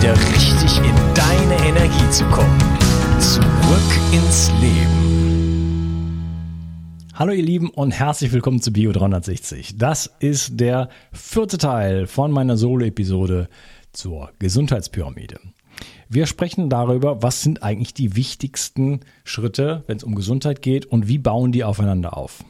wieder richtig in deine Energie zu kommen. Zurück ins Leben. Hallo ihr Lieben und herzlich willkommen zu Bio 360. Das ist der vierte Teil von meiner Solo-Episode zur Gesundheitspyramide. Wir sprechen darüber, was sind eigentlich die wichtigsten Schritte, wenn es um Gesundheit geht und wie bauen die aufeinander auf.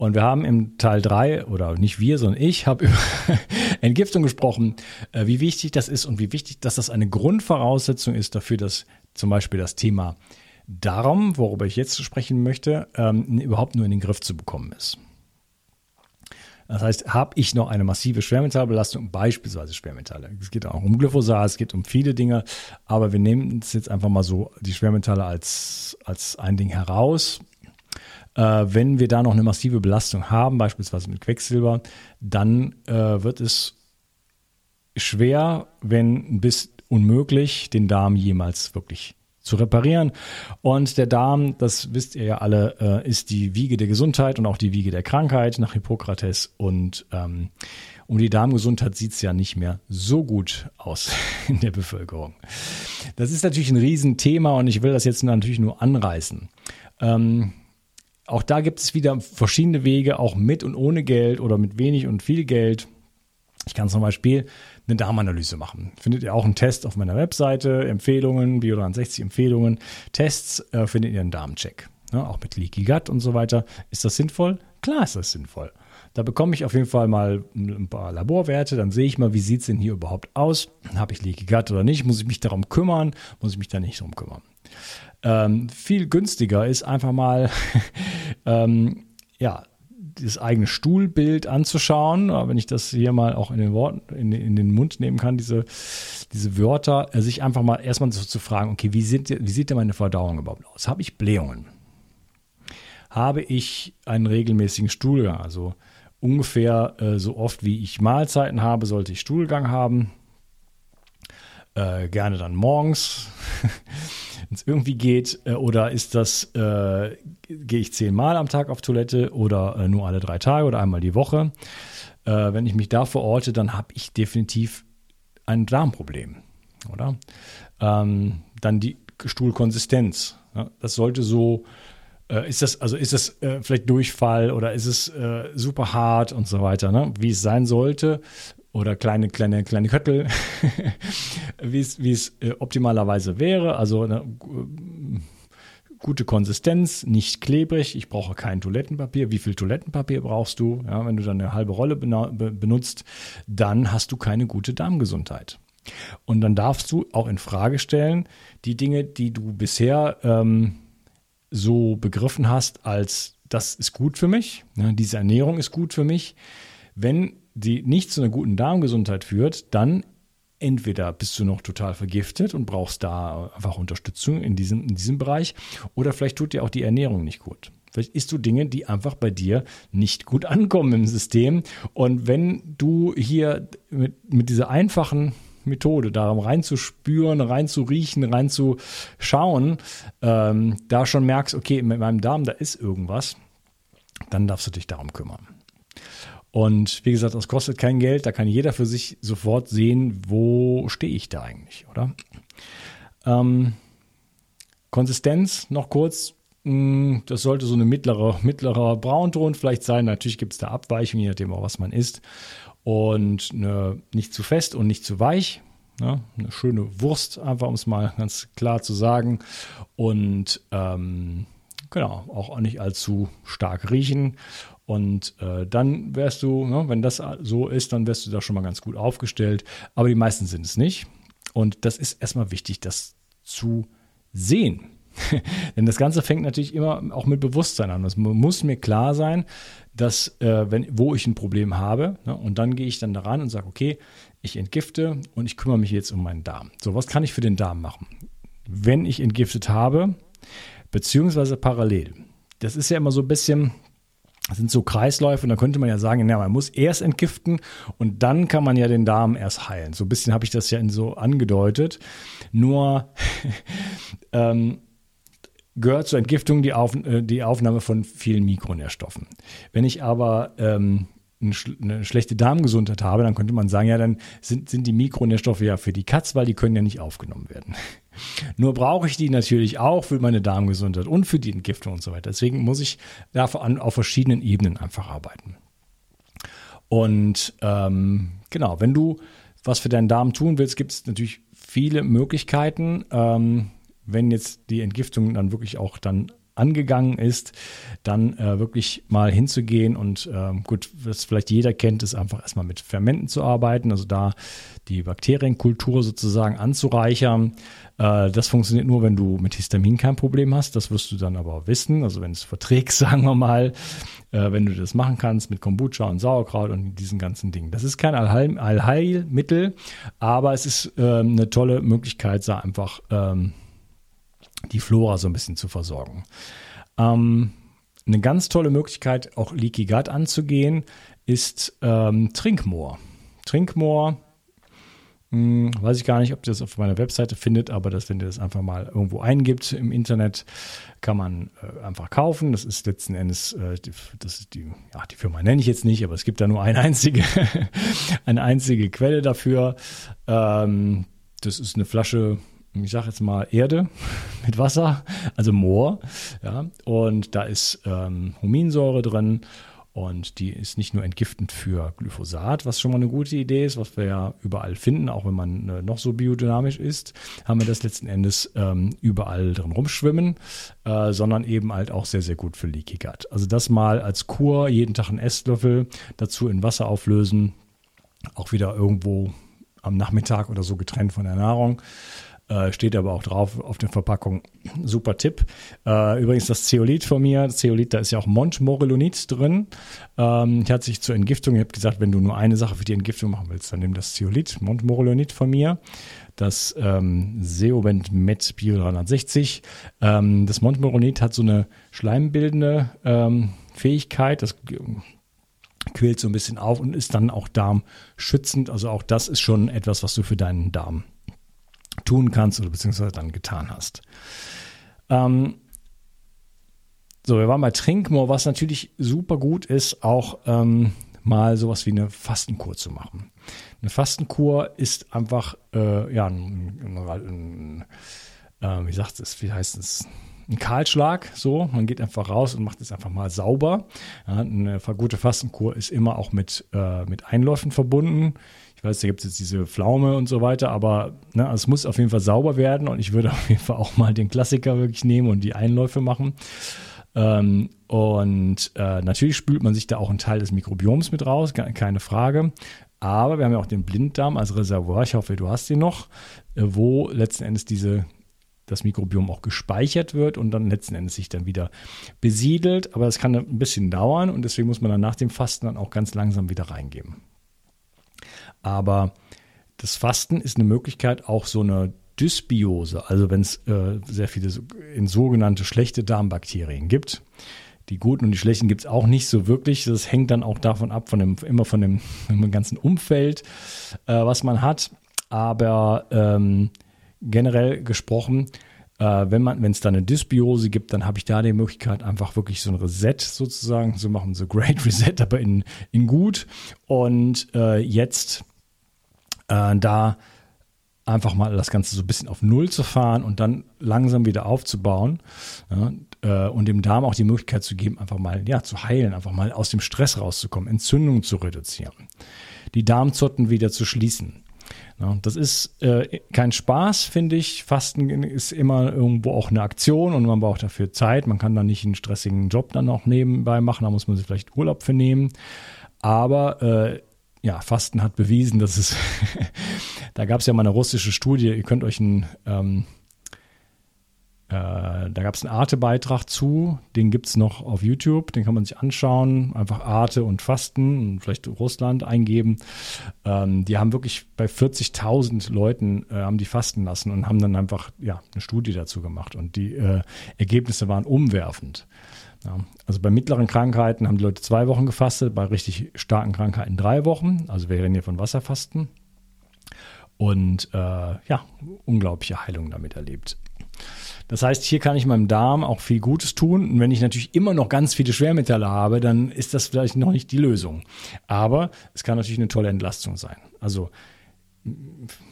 Und wir haben im Teil 3, oder nicht wir, sondern ich, habe über Entgiftung gesprochen, äh, wie wichtig das ist und wie wichtig, dass das eine Grundvoraussetzung ist dafür, dass zum Beispiel das Thema Darm, worüber ich jetzt sprechen möchte, ähm, überhaupt nur in den Griff zu bekommen ist. Das heißt, habe ich noch eine massive Schwermetallbelastung, beispielsweise Schwermetalle. Es geht auch um Glyphosat, es geht um viele Dinge, aber wir nehmen es jetzt einfach mal so die Schwermetalle als, als ein Ding heraus. Äh, wenn wir da noch eine massive Belastung haben, beispielsweise mit Quecksilber, dann äh, wird es schwer, wenn bis unmöglich, den Darm jemals wirklich zu reparieren. Und der Darm, das wisst ihr ja alle, äh, ist die Wiege der Gesundheit und auch die Wiege der Krankheit nach Hippokrates. Und ähm, um die Darmgesundheit sieht es ja nicht mehr so gut aus in der Bevölkerung. Das ist natürlich ein Riesenthema und ich will das jetzt natürlich nur anreißen. Ähm, auch da gibt es wieder verschiedene Wege, auch mit und ohne Geld oder mit wenig und viel Geld. Ich kann zum Beispiel eine Darmanalyse machen. Findet ihr auch einen Test auf meiner Webseite, Empfehlungen, Bio360 Empfehlungen, Tests, äh, findet ihr einen Darmcheck. Ja, auch mit Leaky Gut und so weiter. Ist das sinnvoll? Klar ist das sinnvoll. Da bekomme ich auf jeden Fall mal ein paar Laborwerte, dann sehe ich mal, wie sieht es denn hier überhaupt aus? Habe ich Leaky Gut oder nicht? Muss ich mich darum kümmern? Muss ich mich da nicht darum kümmern? Ähm, viel günstiger ist einfach mal ähm, ja, das eigene Stuhlbild anzuschauen. Wenn ich das hier mal auch in den Worten, in, in den Mund nehmen kann, diese, diese Wörter, äh, sich einfach mal erstmal so zu fragen, okay, wie, sind, wie sieht denn meine Verdauung überhaupt aus? Habe ich Blähungen? Habe ich einen regelmäßigen Stuhlgang? Also ungefähr äh, so oft wie ich Mahlzeiten habe, sollte ich Stuhlgang haben. Äh, gerne dann morgens. wenn es irgendwie geht? Äh, oder ist das, äh, gehe ich zehnmal am Tag auf Toilette oder äh, nur alle drei Tage oder einmal die Woche? Äh, wenn ich mich da verorte, dann habe ich definitiv ein Darmproblem, oder? Ähm, dann die Stuhlkonsistenz. Ja, das sollte so äh, ist das, also ist das äh, vielleicht Durchfall oder ist es äh, super hart und so weiter, ne? wie es sein sollte oder kleine, kleine, kleine Köttel, wie es, äh, optimalerweise wäre. Also eine gute Konsistenz, nicht klebrig. Ich brauche kein Toilettenpapier. Wie viel Toilettenpapier brauchst du? Ja, wenn du dann eine halbe Rolle benutzt, dann hast du keine gute Darmgesundheit. Und dann darfst du auch in Frage stellen, die Dinge, die du bisher ähm, so begriffen hast, als das ist gut für mich, ja, diese Ernährung ist gut für mich, wenn die nicht zu einer guten Darmgesundheit führt, dann entweder bist du noch total vergiftet und brauchst da einfach Unterstützung in diesem, in diesem Bereich, oder vielleicht tut dir auch die Ernährung nicht gut. Vielleicht isst du Dinge, die einfach bei dir nicht gut ankommen im System. Und wenn du hier mit, mit dieser einfachen Methode, da reinzuspüren, reinzuriechen, reinzuschauen, ähm, da schon merkst, okay, mit meinem Darm, da ist irgendwas, dann darfst du dich darum kümmern. Und wie gesagt, das kostet kein Geld, da kann jeder für sich sofort sehen, wo stehe ich da eigentlich, oder? Ähm, Konsistenz noch kurz, hm, das sollte so eine mittlere, mittlerer Braunton vielleicht sein. Natürlich gibt es da Abweichungen, je nachdem auch was man isst. Und eine, nicht zu fest und nicht zu weich. Ja, eine schöne Wurst, einfach um es mal ganz klar zu sagen. Und ähm, genau, auch nicht allzu stark riechen. Und äh, dann wärst du, ne, wenn das so ist, dann wärst du da schon mal ganz gut aufgestellt. Aber die meisten sind es nicht. Und das ist erstmal wichtig, das zu sehen. Denn das Ganze fängt natürlich immer auch mit Bewusstsein an. Es muss mir klar sein, dass äh, wenn, wo ich ein Problem habe, ne, und dann gehe ich dann daran und sage, okay, ich entgifte und ich kümmere mich jetzt um meinen Darm. So, was kann ich für den Darm machen? Wenn ich entgiftet habe, beziehungsweise parallel. Das ist ja immer so ein bisschen, das sind so Kreisläufe und da könnte man ja sagen, ja, man muss erst entgiften und dann kann man ja den Darm erst heilen. So ein bisschen habe ich das ja so angedeutet. Nur ähm, gehört zur Entgiftung die, Auf, äh, die Aufnahme von vielen Mikronährstoffen. Wenn ich aber ähm, eine schlechte Darmgesundheit habe, dann könnte man sagen, ja, dann sind, sind die Mikronährstoffe ja für die Katz, weil die können ja nicht aufgenommen werden. Nur brauche ich die natürlich auch für meine Darmgesundheit und für die Entgiftung und so weiter. Deswegen muss ich an, auf verschiedenen Ebenen einfach arbeiten. Und ähm, genau, wenn du was für deinen Darm tun willst, gibt es natürlich viele Möglichkeiten. Ähm, wenn jetzt die Entgiftung dann wirklich auch dann angegangen ist, dann äh, wirklich mal hinzugehen und äh, gut, was vielleicht jeder kennt, ist einfach erstmal mit Fermenten zu arbeiten, also da die Bakterienkultur sozusagen anzureichern. Äh, das funktioniert nur, wenn du mit Histamin kein Problem hast. Das wirst du dann aber wissen. Also wenn es verträgst, sagen wir mal, äh, wenn du das machen kannst mit Kombucha und Sauerkraut und diesen ganzen Dingen. Das ist kein Allheil Allheilmittel, aber es ist ähm, eine tolle Möglichkeit, da einfach ähm, die Flora so ein bisschen zu versorgen. Ähm, eine ganz tolle Möglichkeit, auch Leaky Gut anzugehen, ist ähm, Trinkmoor. Trinkmoor, hm, weiß ich gar nicht, ob ihr das auf meiner Webseite findet, aber das, wenn ihr das einfach mal irgendwo eingibt im Internet, kann man äh, einfach kaufen. Das ist letzten Endes, äh, die, das ist die, ja, die Firma nenne ich jetzt nicht, aber es gibt da nur eine einzige, eine einzige Quelle dafür. Ähm, das ist eine Flasche ich sage jetzt mal Erde mit Wasser, also Moor. Ja, und da ist ähm, Huminsäure drin und die ist nicht nur entgiftend für Glyphosat, was schon mal eine gute Idee ist, was wir ja überall finden, auch wenn man äh, noch so biodynamisch ist, haben wir das letzten Endes ähm, überall drin rumschwimmen, äh, sondern eben halt auch sehr, sehr gut für Leaky Gut. Also das mal als Kur, jeden Tag einen Esslöffel dazu in Wasser auflösen, auch wieder irgendwo am Nachmittag oder so getrennt von der Nahrung. Äh, steht aber auch drauf auf den Verpackungen. Super Tipp. Äh, übrigens das Zeolit von mir. Zeolit, da ist ja auch Montmorillonit drin. Ähm, ich hatte sich zur Entgiftung, ich habe gesagt, wenn du nur eine Sache für die Entgiftung machen willst, dann nimm das Zeolit, Montmorillonit von mir. Das ähm, Seovent Met Bio 360. Ähm, das Montmorillonit hat so eine schleimbildende ähm, Fähigkeit. Das quillt so ein bisschen auf und ist dann auch darmschützend. Also auch das ist schon etwas, was du für deinen Darm tun kannst oder beziehungsweise dann getan hast. Ähm, so, wir waren bei Trinkmoor, was natürlich super gut ist, auch ähm, mal sowas wie eine Fastenkur zu machen. Eine Fastenkur ist einfach, äh, ja, ein, ein, ein äh, wie sagt es, wie heißt es, ein Kahlschlag, so. Man geht einfach raus und macht es einfach mal sauber. Ja, eine gute Fastenkur ist immer auch mit, äh, mit Einläufen verbunden. Ich weiß, da gibt es jetzt diese Pflaume und so weiter, aber ne, es muss auf jeden Fall sauber werden und ich würde auf jeden Fall auch mal den Klassiker wirklich nehmen und die Einläufe machen. Ähm, und äh, natürlich spült man sich da auch einen Teil des Mikrobioms mit raus, keine Frage. Aber wir haben ja auch den Blinddarm als Reservoir, ich hoffe, du hast ihn noch, äh, wo letzten Endes diese das Mikrobiom auch gespeichert wird und dann letzten Endes sich dann wieder besiedelt. Aber das kann ein bisschen dauern und deswegen muss man dann nach dem Fasten dann auch ganz langsam wieder reingeben. Aber das Fasten ist eine Möglichkeit, auch so eine Dysbiose, also wenn es äh, sehr viele in sogenannte schlechte Darmbakterien gibt. Die guten und die schlechten gibt es auch nicht so wirklich. Das hängt dann auch davon ab, von dem, immer von dem, dem ganzen Umfeld, äh, was man hat. Aber ähm, generell gesprochen, äh, wenn es da eine Dysbiose gibt, dann habe ich da die Möglichkeit, einfach wirklich so ein Reset sozusagen zu machen, so Great Reset, aber in, in gut. Und äh, jetzt äh, da einfach mal das Ganze so ein bisschen auf Null zu fahren und dann langsam wieder aufzubauen ja, äh, und dem Darm auch die Möglichkeit zu geben, einfach mal ja, zu heilen, einfach mal aus dem Stress rauszukommen, Entzündungen zu reduzieren, die Darmzotten wieder zu schließen. Ja, das ist äh, kein Spaß, finde ich. Fasten ist immer irgendwo auch eine Aktion und man braucht dafür Zeit. Man kann da nicht einen stressigen Job dann auch nebenbei machen, da muss man sich vielleicht Urlaub für nehmen. Aber äh, ja, Fasten hat bewiesen, dass es, da gab es ja mal eine russische Studie, ihr könnt euch ein, ähm, äh, da gab es einen Arte-Beitrag zu, den gibt es noch auf YouTube, den kann man sich anschauen, einfach Arte und Fasten und vielleicht Russland eingeben. Ähm, die haben wirklich bei 40.000 Leuten, äh, haben die fasten lassen und haben dann einfach, ja, eine Studie dazu gemacht und die äh, Ergebnisse waren umwerfend. Ja, also bei mittleren Krankheiten haben die Leute zwei Wochen gefastet, bei richtig starken Krankheiten drei Wochen. Also wir reden hier von Wasserfasten. Und äh, ja, unglaubliche Heilung damit erlebt. Das heißt, hier kann ich meinem Darm auch viel Gutes tun. Und wenn ich natürlich immer noch ganz viele Schwermetalle habe, dann ist das vielleicht noch nicht die Lösung. Aber es kann natürlich eine tolle Entlastung sein. Also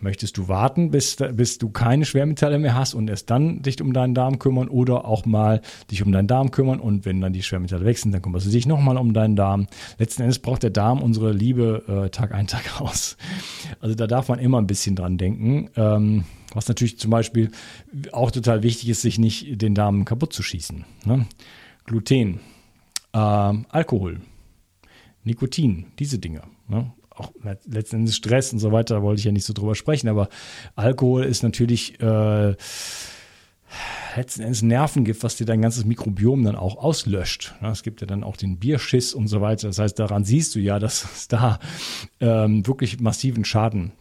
möchtest du warten, bis, bis du keine Schwermetalle mehr hast und erst dann dich um deinen Darm kümmern oder auch mal dich um deinen Darm kümmern und wenn dann die Schwermetalle weg sind, dann kümmerst du dich nochmal um deinen Darm. Letzten Endes braucht der Darm unsere Liebe äh, Tag ein, Tag aus. Also da darf man immer ein bisschen dran denken. Ähm, was natürlich zum Beispiel auch total wichtig ist, sich nicht den Darm kaputt zu schießen. Ne? Gluten, äh, Alkohol, Nikotin, diese Dinge. Ne? Auch letzten Endes Stress und so weiter, da wollte ich ja nicht so drüber sprechen, aber Alkohol ist natürlich äh, letzten Endes Nervengift, was dir dein ganzes Mikrobiom dann auch auslöscht. Es gibt ja dann auch den Bierschiss und so weiter. Das heißt, daran siehst du ja, dass es da ähm, wirklich massiven Schaden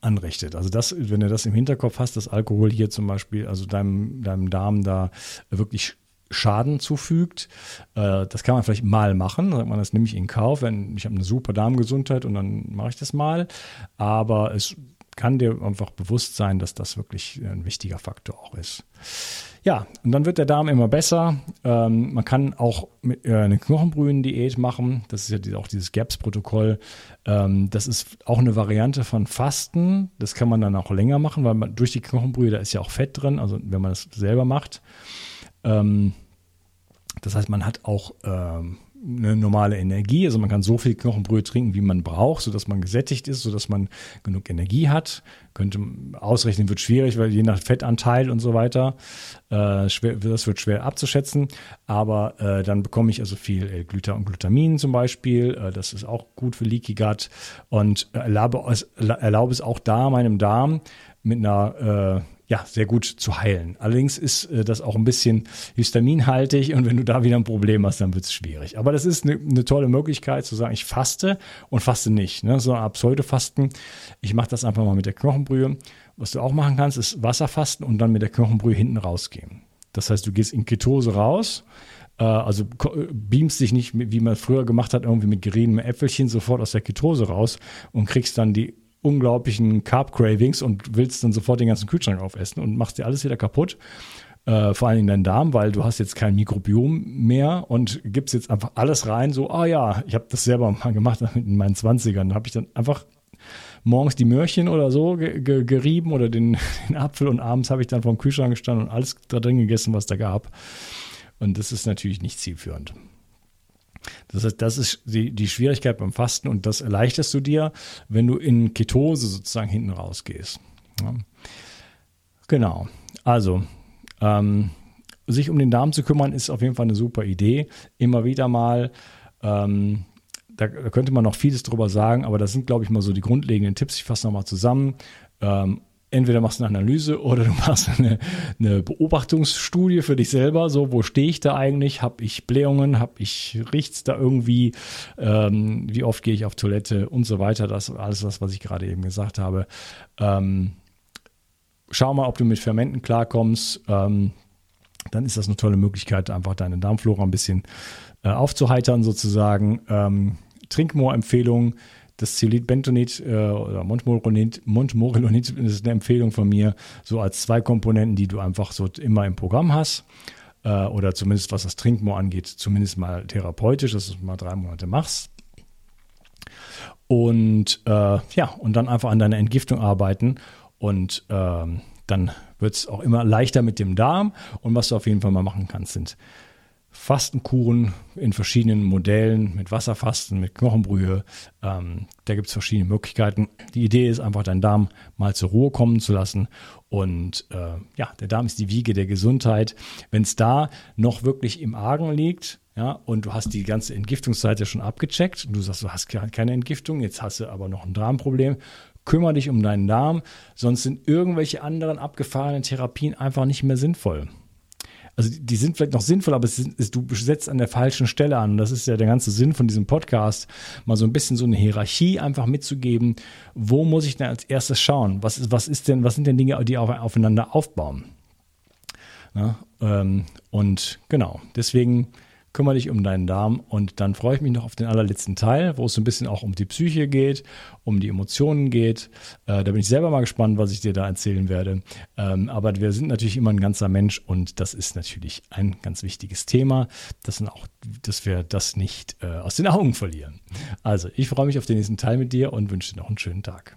anrichtet. Also das, wenn du das im Hinterkopf hast, dass Alkohol hier zum Beispiel, also deinem, deinem Darm da wirklich Schaden zufügt. Äh, das kann man vielleicht mal machen, sagt man, das nehme ich in Kauf, wenn ich habe eine super Darmgesundheit und dann mache ich das mal. Aber es kann dir einfach bewusst sein, dass das wirklich ein wichtiger Faktor auch ist. Ja, und dann wird der Darm immer besser. Ähm, man kann auch mit, äh, eine Knochenbrühen-Diät machen. Das ist ja auch dieses GAPS-Protokoll. Ähm, das ist auch eine Variante von Fasten. Das kann man dann auch länger machen, weil man durch die Knochenbrühe, da ist ja auch Fett drin, also wenn man das selber macht. Ähm, das heißt, man hat auch ähm, eine normale Energie. Also man kann so viel Knochenbrühe trinken, wie man braucht, sodass man gesättigt ist, sodass man genug Energie hat. Könnte ausrechnen, wird schwierig, weil je nach Fettanteil und so weiter, äh, schwer, das wird schwer abzuschätzen. Aber äh, dann bekomme ich also viel äh, Gluta und Glutamin zum Beispiel. Äh, das ist auch gut für Leaky Gut und erlaube, erlaube es auch da meinem Darm mit einer äh, ja, sehr gut zu heilen. Allerdings ist äh, das auch ein bisschen histaminhaltig und wenn du da wieder ein Problem hast, dann wird es schwierig. Aber das ist eine, eine, tolle Möglichkeit zu sagen, ich faste und faste nicht. Ne? So eine Pseudofasten. Ich mache das einfach mal mit der Knochenbrühe. Was du auch machen kannst, ist Wasserfasten und dann mit der Knochenbrühe hinten rausgehen. Das heißt, du gehst in Ketose raus, äh, also beamst dich nicht, wie man früher gemacht hat, irgendwie mit geriebenem Äpfelchen sofort aus der Ketose raus und kriegst dann die unglaublichen Carb-Cravings und willst dann sofort den ganzen Kühlschrank aufessen und machst dir alles wieder kaputt. Äh, vor allem in deinen Darm, weil du hast jetzt kein Mikrobiom mehr und gibst jetzt einfach alles rein, so, ah ja, ich habe das selber mal gemacht in meinen 20ern. Da habe ich dann einfach morgens die Möhrchen oder so gerieben oder den, den Apfel und abends habe ich dann vom Kühlschrank gestanden und alles da drin gegessen, was da gab. Und das ist natürlich nicht zielführend. Das heißt, das ist die, die Schwierigkeit beim Fasten und das erleichterst du dir, wenn du in Ketose sozusagen hinten rausgehst. Ja. Genau. Also, ähm, sich um den Darm zu kümmern, ist auf jeden Fall eine super Idee. Immer wieder mal. Ähm, da, könnte man noch vieles drüber sagen, aber das sind, glaube ich, mal so die grundlegenden Tipps. Ich fasse nochmal zusammen. Ähm, entweder machst du eine Analyse oder du machst eine, eine Beobachtungsstudie für dich selber. So, wo stehe ich da eigentlich? Habe ich Blähungen? Habe ich riecht's da irgendwie? Ähm, wie oft gehe ich auf Toilette und so weiter? Das alles das, was ich gerade eben gesagt habe. Ähm, schau mal, ob du mit Fermenten klarkommst. Ähm, dann ist das eine tolle Möglichkeit, einfach deine Darmflora ein bisschen äh, aufzuheitern sozusagen. Ähm, Trinkmoor-Empfehlung das Zeolit-Bentonit äh, oder Montmorillonit, Montmorillonit ist eine Empfehlung von mir, so als zwei Komponenten, die du einfach so immer im Programm hast. Äh, oder zumindest was das Trinkmoor angeht, zumindest mal therapeutisch, dass du es mal drei Monate machst. Und äh, ja, und dann einfach an deiner Entgiftung arbeiten. Und ähm, dann wird es auch immer leichter mit dem Darm. Und was du auf jeden Fall mal machen kannst, sind Fastenkuren in verschiedenen Modellen mit Wasserfasten, mit Knochenbrühe. Ähm, da gibt es verschiedene Möglichkeiten. Die Idee ist einfach, deinen Darm mal zur Ruhe kommen zu lassen. Und äh, ja, der Darm ist die Wiege der Gesundheit. Wenn es da noch wirklich im Argen liegt, ja, und du hast die ganze Entgiftungszeit ja schon abgecheckt, und du sagst, du hast keine Entgiftung, jetzt hast du aber noch ein Darmproblem, kümmere dich um deinen Darm, sonst sind irgendwelche anderen abgefahrenen Therapien einfach nicht mehr sinnvoll also die sind vielleicht noch sinnvoll, aber es ist, du setzt an der falschen Stelle an. Das ist ja der ganze Sinn von diesem Podcast, mal so ein bisschen so eine Hierarchie einfach mitzugeben. Wo muss ich denn als erstes schauen? Was ist, was ist denn, was sind denn Dinge, die auf, aufeinander aufbauen? Ja, ähm, und genau, deswegen kümmere dich um deinen Darm und dann freue ich mich noch auf den allerletzten Teil, wo es so ein bisschen auch um die Psyche geht, um die Emotionen geht. Äh, da bin ich selber mal gespannt, was ich dir da erzählen werde. Ähm, aber wir sind natürlich immer ein ganzer Mensch und das ist natürlich ein ganz wichtiges Thema, dass, auch, dass wir das nicht äh, aus den Augen verlieren. Also, ich freue mich auf den nächsten Teil mit dir und wünsche dir noch einen schönen Tag.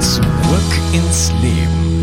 Zurück ins Leben.